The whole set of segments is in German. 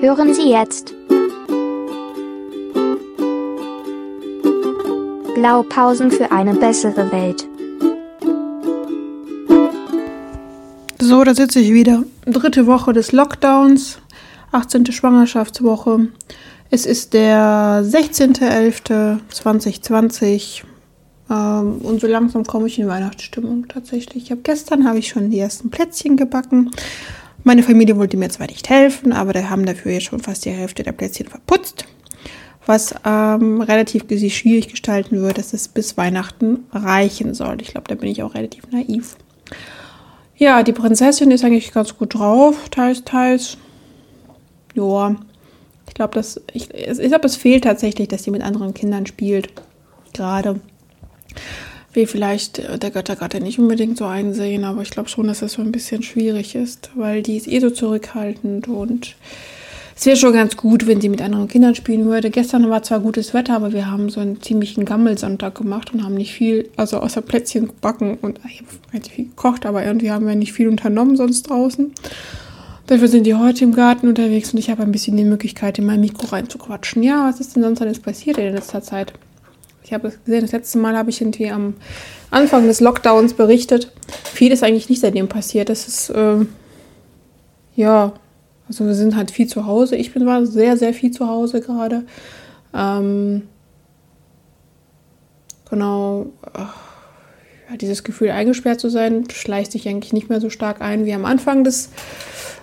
Hören Sie jetzt Blaupausen für eine bessere Welt. So, da sitze ich wieder. Dritte Woche des Lockdowns, 18. Schwangerschaftswoche. Es ist der 16.11.2020 ähm, und so langsam komme ich in Weihnachtsstimmung tatsächlich. Ich habe gestern habe ich schon die ersten Plätzchen gebacken. Meine Familie wollte mir zwar nicht helfen, aber da haben dafür jetzt schon fast die Hälfte der Plätzchen verputzt. Was ähm, relativ schwierig gestalten wird, dass es bis Weihnachten reichen soll. Ich glaube, da bin ich auch relativ naiv. Ja, die Prinzessin ist eigentlich ganz gut drauf, teils, teils. Ja, ich glaube, dass ich, ich glaube, es fehlt tatsächlich, dass sie mit anderen Kindern spielt. Gerade wie vielleicht der Göttergatte nicht unbedingt so einsehen, aber ich glaube schon, dass das so ein bisschen schwierig ist, weil die ist eh so zurückhaltend und es wäre schon ganz gut, wenn sie mit anderen Kindern spielen würde. Gestern war zwar gutes Wetter, aber wir haben so einen ziemlichen Gammelsonntag gemacht und haben nicht viel, also außer Plätzchen gebacken und ich habe viel gekocht, aber irgendwie haben wir nicht viel unternommen sonst draußen. Dafür sind die heute im Garten unterwegs und ich habe ein bisschen die Möglichkeit, in mein Mikro reinzuquatschen. Ja, was ist denn sonst alles passiert in letzter Zeit? Ich habe es gesehen, das letzte Mal habe ich irgendwie am Anfang des Lockdowns berichtet. Viel ist eigentlich nicht seitdem passiert. Das ist, äh, ja, also wir sind halt viel zu Hause. Ich bin war sehr, sehr viel zu Hause gerade. Ähm, genau, ja, dieses Gefühl eingesperrt zu sein, schleicht sich eigentlich nicht mehr so stark ein wie am Anfang des,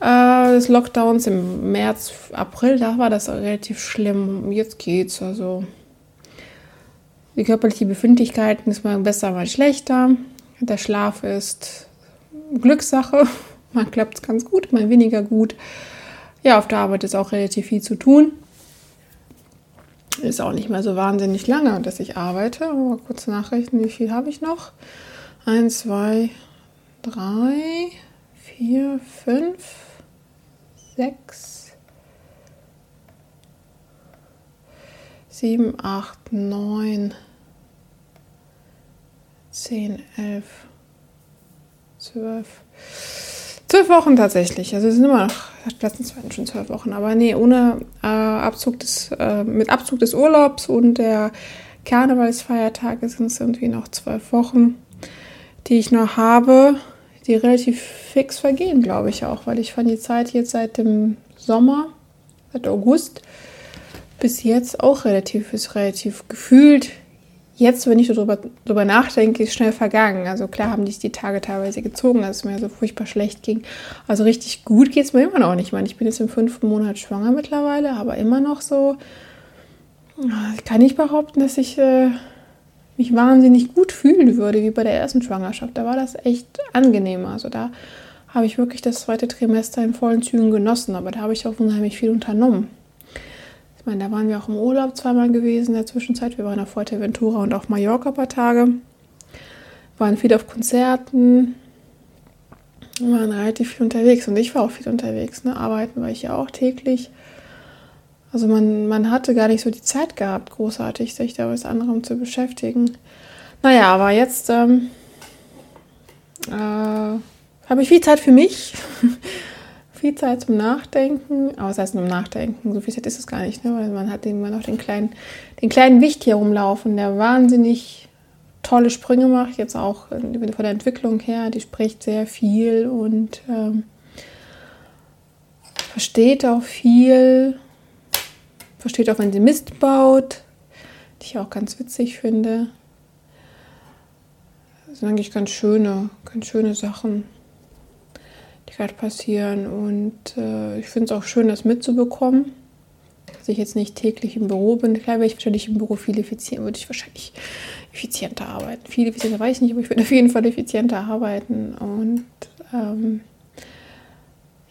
äh, des Lockdowns im März, April. Da war das relativ schlimm. Jetzt geht's. Also die körperliche Befindlichkeit ist mal besser, mal schlechter. Der Schlaf ist Glückssache. Mal klappt es ganz gut, mal weniger gut. Ja, auf der Arbeit ist auch relativ viel zu tun. Ist auch nicht mehr so wahnsinnig lange, dass ich arbeite. Aber kurz nachrechnen, wie viel habe ich noch? Eins, zwei, drei, vier, fünf, sechs, sieben, acht, neun. 10, 11, 12. Zwölf Wochen tatsächlich. Also es sind immer noch, letztens waren schon zwölf Wochen, aber nee, ohne äh, Abzug des, äh, mit Abzug des Urlaubs und der Karnevalsfeiertage sind es irgendwie noch zwölf Wochen, die ich noch habe, die relativ fix vergehen, glaube ich auch, weil ich fand die Zeit jetzt seit dem Sommer, seit August bis jetzt auch relativ, ist relativ gefühlt jetzt, wenn ich darüber, darüber nachdenke, ist schnell vergangen. Also klar haben die die Tage teilweise gezogen, dass es mir so furchtbar schlecht ging. Also richtig gut geht es mir immer noch nicht. Ich meine, ich bin jetzt im fünften Monat schwanger mittlerweile, aber immer noch so, kann ich behaupten, dass ich äh, mich wahnsinnig gut fühlen würde, wie bei der ersten Schwangerschaft. Da war das echt angenehmer. Also da habe ich wirklich das zweite Trimester in vollen Zügen genossen, aber da habe ich auch unheimlich viel unternommen meine, da waren wir auch im Urlaub zweimal gewesen in der Zwischenzeit. Wir waren auf Fuerteventura und auf Mallorca ein paar Tage. Waren viel auf Konzerten. Waren relativ viel unterwegs und ich war auch viel unterwegs. Ne? Arbeiten war ich ja auch täglich. Also man, man hatte gar nicht so die Zeit gehabt, großartig sich da was anderem zu beschäftigen. Naja, aber jetzt ähm, äh, habe ich viel Zeit für mich. viel Zeit zum Nachdenken, aber das heißt nur Nachdenken, so viel Zeit ist es gar nicht, ne? weil man hat immer noch den kleinen, den kleinen Wicht hier rumlaufen, der wahnsinnig tolle Sprünge macht, jetzt auch von der Entwicklung her, die spricht sehr viel und ähm, versteht auch viel, versteht auch, wenn sie Mist baut, die ich auch ganz witzig finde. Das sind eigentlich ganz schöne, ganz schöne Sachen gerade passieren. Und äh, ich finde es auch schön, das mitzubekommen. Dass ich jetzt nicht täglich im Büro bin. Klar wäre ich wahrscheinlich im Büro viel effizienter, würde ich wahrscheinlich effizienter arbeiten. Viel effizienter weiß ich nicht, aber ich würde auf jeden Fall effizienter arbeiten. Und ähm,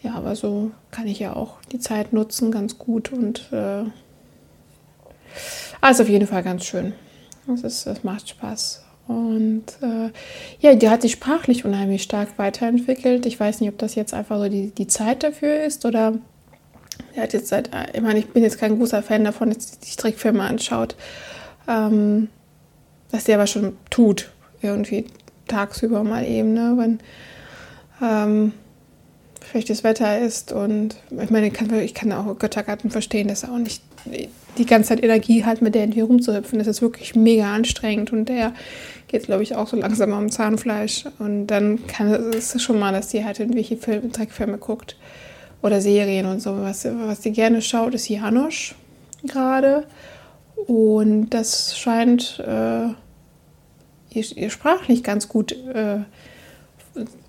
ja, aber so kann ich ja auch die Zeit nutzen, ganz gut. Und äh, also auf jeden Fall ganz schön. Das, ist, das macht Spaß. Und äh, ja, die hat sich sprachlich unheimlich stark weiterentwickelt. Ich weiß nicht, ob das jetzt einfach so die, die Zeit dafür ist oder er hat jetzt seit, ich meine, ich bin jetzt kein großer Fan davon, dass sie sich Trickfilme anschaut, ähm, dass sie aber schon tut, irgendwie tagsüber mal eben, ne, wenn ähm, schlechtes Wetter ist und ich meine, ich kann, ich kann auch Göttergarten verstehen, dass er auch nicht die ganze Zeit Energie hat, mit der irgendwie rumzuhüpfen. Das ist wirklich mega anstrengend und der geht, glaube ich, auch so langsam am Zahnfleisch. Und dann kann es schon mal, dass die halt irgendwelche Filme, Dreckfilme guckt oder Serien und so. Was, was die gerne schaut, ist Janosch gerade. Und das scheint äh, ihr, ihr sprachlich ganz gut äh,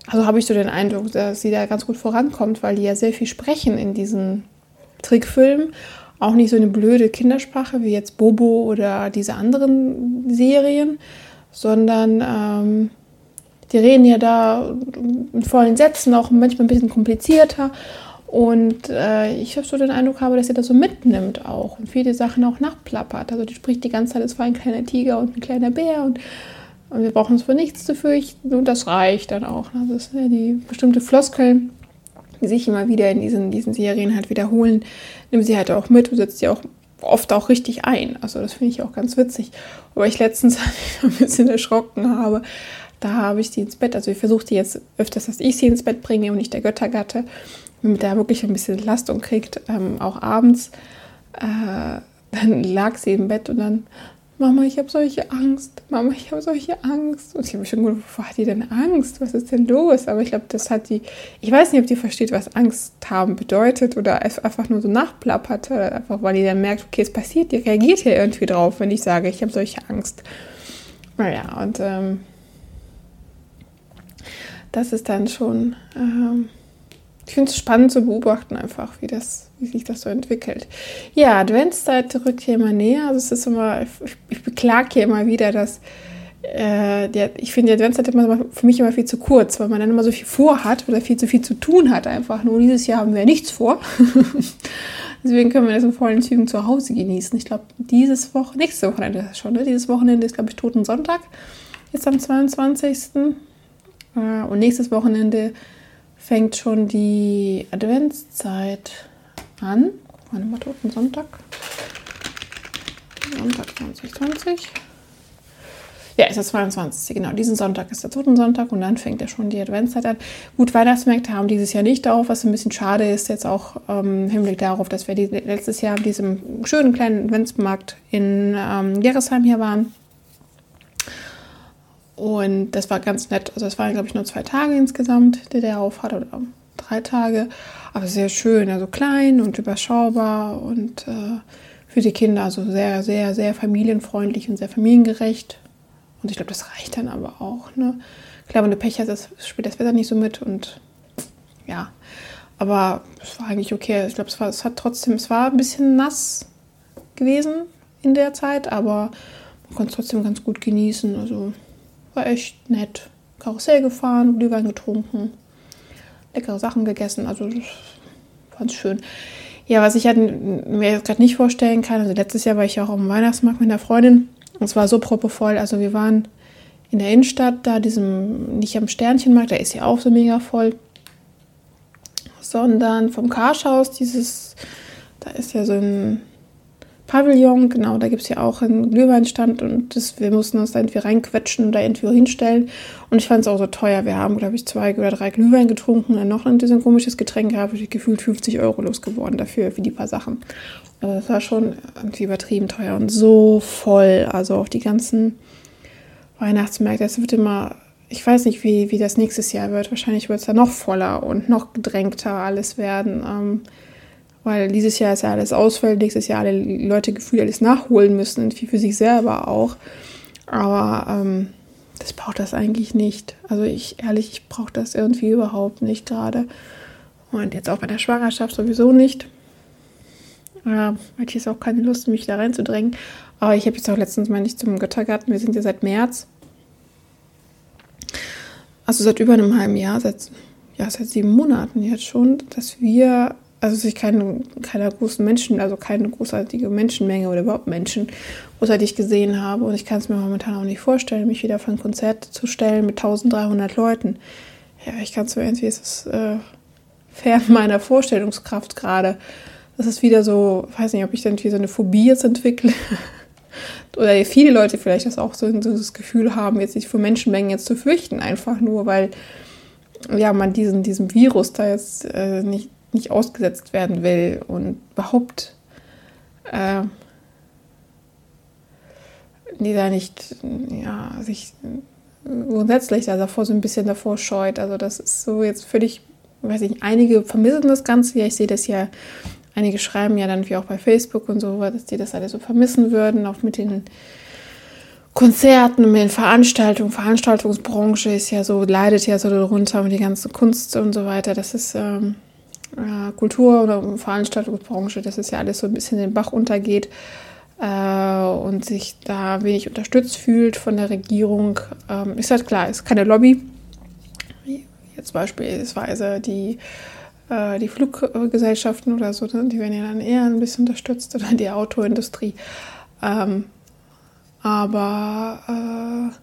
also habe ich so den Eindruck, dass sie da ganz gut vorankommt, weil die ja sehr viel sprechen in diesen Trickfilmen. Auch nicht so eine blöde Kindersprache wie jetzt Bobo oder diese anderen Serien, sondern ähm, die reden ja da in vollen Sätzen, auch manchmal ein bisschen komplizierter. Und äh, ich habe so den Eindruck habe, dass sie das so mitnimmt auch und viele Sachen auch nachplappert. Also die spricht die ganze Zeit, es war ein kleiner Tiger und ein kleiner Bär und und wir brauchen uns vor nichts zu fürchten und das reicht dann auch. Das ist ja die bestimmte Floskeln, sich immer wieder in diesen, diesen Serien halt wiederholen, nimmt sie halt auch mit und setzt sie auch oft auch richtig ein. Also das finde ich auch ganz witzig. Aber ich letztens ein bisschen erschrocken habe, da habe ich sie ins Bett, also ich versuche die jetzt öfters, dass ich sie ins Bett bringe und nicht der Göttergatte, damit er wirklich ein bisschen Lastung kriegt, ähm, auch abends. Äh, dann lag sie im Bett und dann Mama, ich habe solche Angst. Mama, ich habe solche Angst. Und ich habe schon gedacht, wovor hat die denn Angst? Was ist denn los? Aber ich glaube, das hat die, ich weiß nicht, ob die versteht, was Angst haben bedeutet oder einfach nur so nachplappert. Einfach weil die dann merkt, okay, es passiert, die reagiert ja irgendwie drauf, wenn ich sage, ich habe solche Angst. Naja, und ähm, das ist dann schon, ähm, ich finde es spannend zu beobachten einfach, wie das wie sich das so entwickelt. Ja, Adventszeit rückt hier immer näher. Also es ist immer, ich, ich beklage hier immer wieder, dass äh, der, ich finde, die Adventszeit immer für mich immer viel zu kurz, weil man dann immer so viel vorhat oder viel zu viel zu tun hat einfach. Nur dieses Jahr haben wir nichts vor. Deswegen können wir das in vollen Zügen zu Hause genießen. Ich glaube, dieses Woche, nächste Wochenende schon, ne? Dieses Wochenende ist, glaube ich, Toten Sonntag. Jetzt am 22. Äh, und nächstes Wochenende fängt schon die Adventszeit an. Warte mal, Toten Sonntag. Sonntag 2020. Ja, ist der 22. Genau, diesen Sonntag ist der Totensonntag und dann fängt ja schon die Adventszeit an. Gut, Weihnachtsmärkte haben dieses Jahr nicht auf, was ein bisschen schade ist, jetzt auch ähm, im Hinblick darauf, dass wir die, letztes Jahr an diesem schönen kleinen Adventsmarkt in ähm, Gerresheim hier waren. Und das war ganz nett. Also es waren, glaube ich, nur zwei Tage insgesamt, die der auf hat, oder drei Tage aber sehr schön, also klein und überschaubar und äh, für die Kinder also sehr, sehr, sehr familienfreundlich und sehr familiengerecht. Und ich glaube, das reicht dann aber auch. Ne? Klar, wenn du Pech hast, das spielt das Wetter nicht so mit und ja, aber es war eigentlich okay. Ich glaube, es, es hat trotzdem, es war ein bisschen nass gewesen in der Zeit, aber man konnte es trotzdem ganz gut genießen. Also war echt nett. Karussell gefahren, Glühwein getrunken leckere Sachen gegessen. Also ganz schön. Ja, was ich halt mir jetzt gerade nicht vorstellen kann, also letztes Jahr war ich ja auch dem Weihnachtsmarkt mit einer Freundin und es war so proppevoll. Also wir waren in der Innenstadt, da diesem, nicht am Sternchenmarkt, da ist ja auch so mega voll, sondern vom Karschhaus, dieses, da ist ja so ein Pavillon, genau, da gibt es ja auch einen Glühweinstand und das, wir mussten uns da irgendwie reinquetschen da irgendwie hinstellen. Und ich fand es auch so teuer. Wir haben, glaube ich, zwei oder drei Glühwein getrunken und noch ein bisschen komisches Getränk gehabt. Ich gefühlt 50 Euro losgeworden dafür, für die paar Sachen. Also das war schon irgendwie übertrieben teuer und so voll. Also auch die ganzen Weihnachtsmärkte. Es wird immer, ich weiß nicht, wie, wie das nächstes Jahr wird. Wahrscheinlich wird es da noch voller und noch gedrängter alles werden. Ähm, weil dieses Jahr ist ja alles ausfällt, nächstes Jahr alle Leute gefühlt alles nachholen müssen, und viel für sich selber auch. Aber ähm, das braucht das eigentlich nicht. Also ich ehrlich, ich brauche das irgendwie überhaupt nicht gerade. Und jetzt auch bei der Schwangerschaft sowieso nicht. Ja, hatte ich jetzt auch keine Lust, mich da reinzudrängen. Aber ich habe jetzt auch letztens mal nicht zum Göttergarten. Wir sind ja seit März. Also seit über einem halben Jahr, seit, ja, seit sieben Monaten jetzt schon, dass wir also sich keine, keiner großen Menschen, also keine großartige Menschenmenge oder überhaupt Menschen großartig gesehen habe. Und ich kann es mir momentan auch nicht vorstellen, mich wieder für ein Konzert zu stellen mit 1300 Leuten. Ja, ich kann es mir irgendwie, es ist äh, fern meiner Vorstellungskraft gerade. Das ist wieder so, ich weiß nicht, ob ich dann wie so eine Phobie jetzt entwickle. oder viele Leute vielleicht das auch so, so das Gefühl haben, jetzt sich vor Menschenmengen jetzt zu fürchten, einfach nur, weil ja, man diesen, diesem Virus da jetzt äh, nicht, nicht ausgesetzt werden will und überhaupt äh, die da nicht, ja, sich grundsätzlich da davor so ein bisschen davor scheut. Also das ist so jetzt völlig, weiß ich, einige vermissen das Ganze. Ja, ich sehe das ja, einige schreiben ja dann wie auch bei Facebook und so, dass die das alle so vermissen würden, auch mit den Konzerten, mit den Veranstaltungen. Veranstaltungsbranche ist ja so, leidet ja so darunter und die ganze Kunst und so weiter. Das ist ähm, äh, Kultur oder Veranstaltungsbranche, das ist ja alles so ein bisschen den Bach untergeht äh, und sich da wenig unterstützt fühlt von der Regierung, ähm, ist halt klar, ist keine Lobby. Jetzt beispielsweise die, äh, die Fluggesellschaften oder so, ne, die werden ja dann eher ein bisschen unterstützt oder die Autoindustrie. Ähm, aber äh,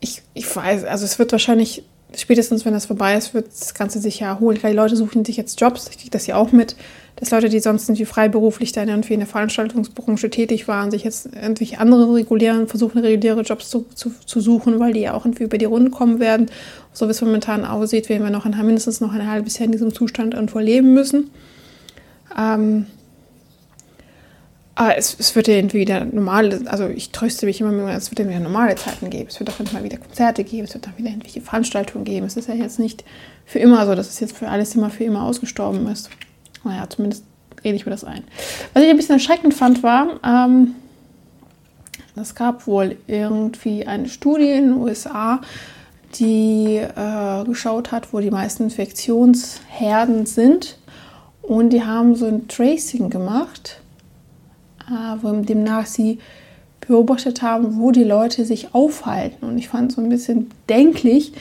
ich, ich weiß, also es wird wahrscheinlich spätestens, wenn das vorbei ist, wird das Ganze sich ja erholen. Klar, die Leute suchen sich jetzt Jobs, ich kriege das ja auch mit, dass Leute, die sonst irgendwie freiberuflich dann irgendwie in der Veranstaltungsbranche tätig waren, sich jetzt irgendwie andere regulären, versuchen reguläre Jobs zu, zu, zu suchen, weil die ja auch irgendwie über die Runden kommen werden. So wie es momentan aussieht, werden wir noch ein, mindestens noch ein halbes Jahr in diesem Zustand irgendwo leben müssen. Ähm, aber es, es wird ja wieder normale, also ich tröste mich immer mehr, es wird ja wieder normale Zeiten geben. Es wird auch mal wieder Konzerte geben, es wird auch wieder irgendwelche Veranstaltungen geben. Es ist ja jetzt nicht für immer so, dass es jetzt für alles immer für immer ausgestorben ist. Naja, zumindest rede ich mir das ein. Was ich ein bisschen erschreckend fand, war, ähm, es gab wohl irgendwie eine Studie in den USA, die äh, geschaut hat, wo die meisten Infektionsherden sind. Und die haben so ein Tracing gemacht demnach sie beobachtet haben, wo die Leute sich aufhalten. Und ich fand so ein bisschen denklich,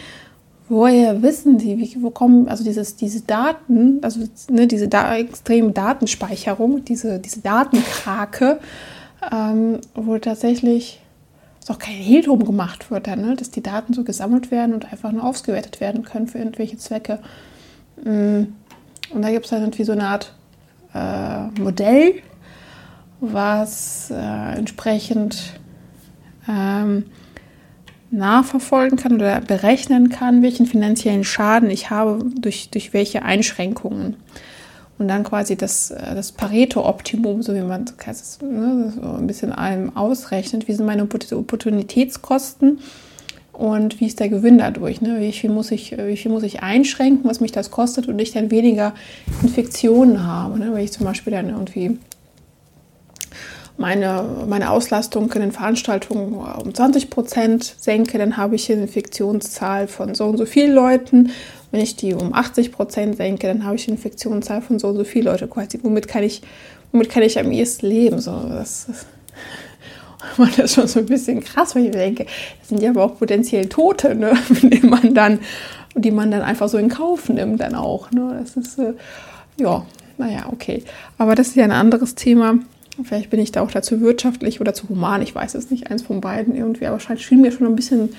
woher wissen sie, wie, wo kommen, also dieses, diese Daten, also ne, diese da, extreme Datenspeicherung, diese, diese Datenkrake, ähm, wo tatsächlich auch kein Hehl drum gemacht wird, dann, ne, dass die Daten so gesammelt werden und einfach nur ausgewertet werden können für irgendwelche Zwecke. Mm. Und da gibt es dann irgendwie so eine Art äh, Modell, was äh, entsprechend ähm, nachverfolgen kann oder berechnen kann, welchen finanziellen Schaden ich habe durch, durch welche Einschränkungen. Und dann quasi das, äh, das Pareto-Optimum, so wie man es ne, so ein bisschen allem ausrechnet, wie sind meine Opportunitätskosten und wie ist der Gewinn dadurch, ne? wie, viel muss ich, wie viel muss ich einschränken, was mich das kostet und ich dann weniger Infektionen habe. Ne? Wenn ich zum Beispiel dann irgendwie meine, meine Auslastung in den Veranstaltungen um 20 Prozent senke, dann habe ich eine Infektionszahl von so und so vielen Leuten. Wenn ich die um 80 Prozent senke, dann habe ich eine Infektionszahl von so und so vielen Leuten. Quasi, womit kann ich, womit kann ich am ehesten leben? So, das, das, das ist schon so ein bisschen krass, weil ich denke, das sind ja aber auch potenziell Tote, ne, die man dann, die man dann einfach so in Kauf nimmt dann auch. Ne? Das ist, äh, ja, naja, okay. Aber das ist ja ein anderes Thema. Vielleicht bin ich da auch dazu wirtschaftlich oder zu human, ich weiß es nicht, eins von beiden irgendwie, aber es schien mir schon ein bisschen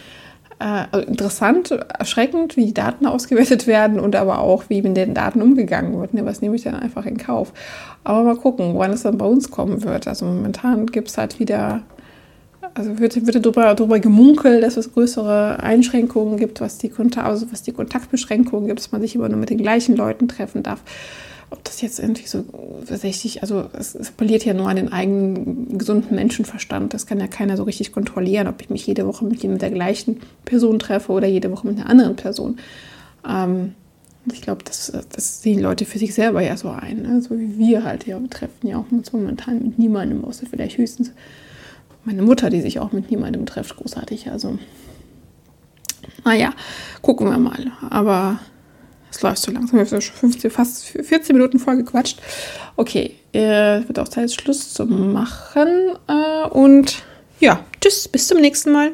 äh, interessant, erschreckend, wie die Daten ausgewertet werden und aber auch, wie mit den Daten umgegangen wird. Ne? Was nehme ich dann einfach in Kauf? Aber mal gucken, wann es dann bei uns kommen wird. Also momentan gibt es halt wieder, also wird, wird darüber, darüber gemunkelt, dass es größere Einschränkungen gibt, was die, also was die Kontaktbeschränkungen gibt, dass man sich immer nur mit den gleichen Leuten treffen darf ob das jetzt irgendwie so tatsächlich, also es, es appelliert ja nur an den eigenen gesunden Menschenverstand. Das kann ja keiner so richtig kontrollieren, ob ich mich jede Woche mit, mit der gleichen Person treffe oder jede Woche mit einer anderen Person. Ähm, ich glaube, das, das sehen Leute für sich selber ja so ein, ne? so wie wir halt. Ja, wir treffen ja auch momentan mit niemandem, außer vielleicht höchstens meine Mutter, die sich auch mit niemandem trifft, großartig. Also, naja, gucken wir mal. Aber es läuft so langsam. Wir haben schon 15, fast 14 Minuten vorgequatscht. Okay, äh, wird auch Zeit, Schluss zu machen. Äh, und ja, tschüss, bis zum nächsten Mal.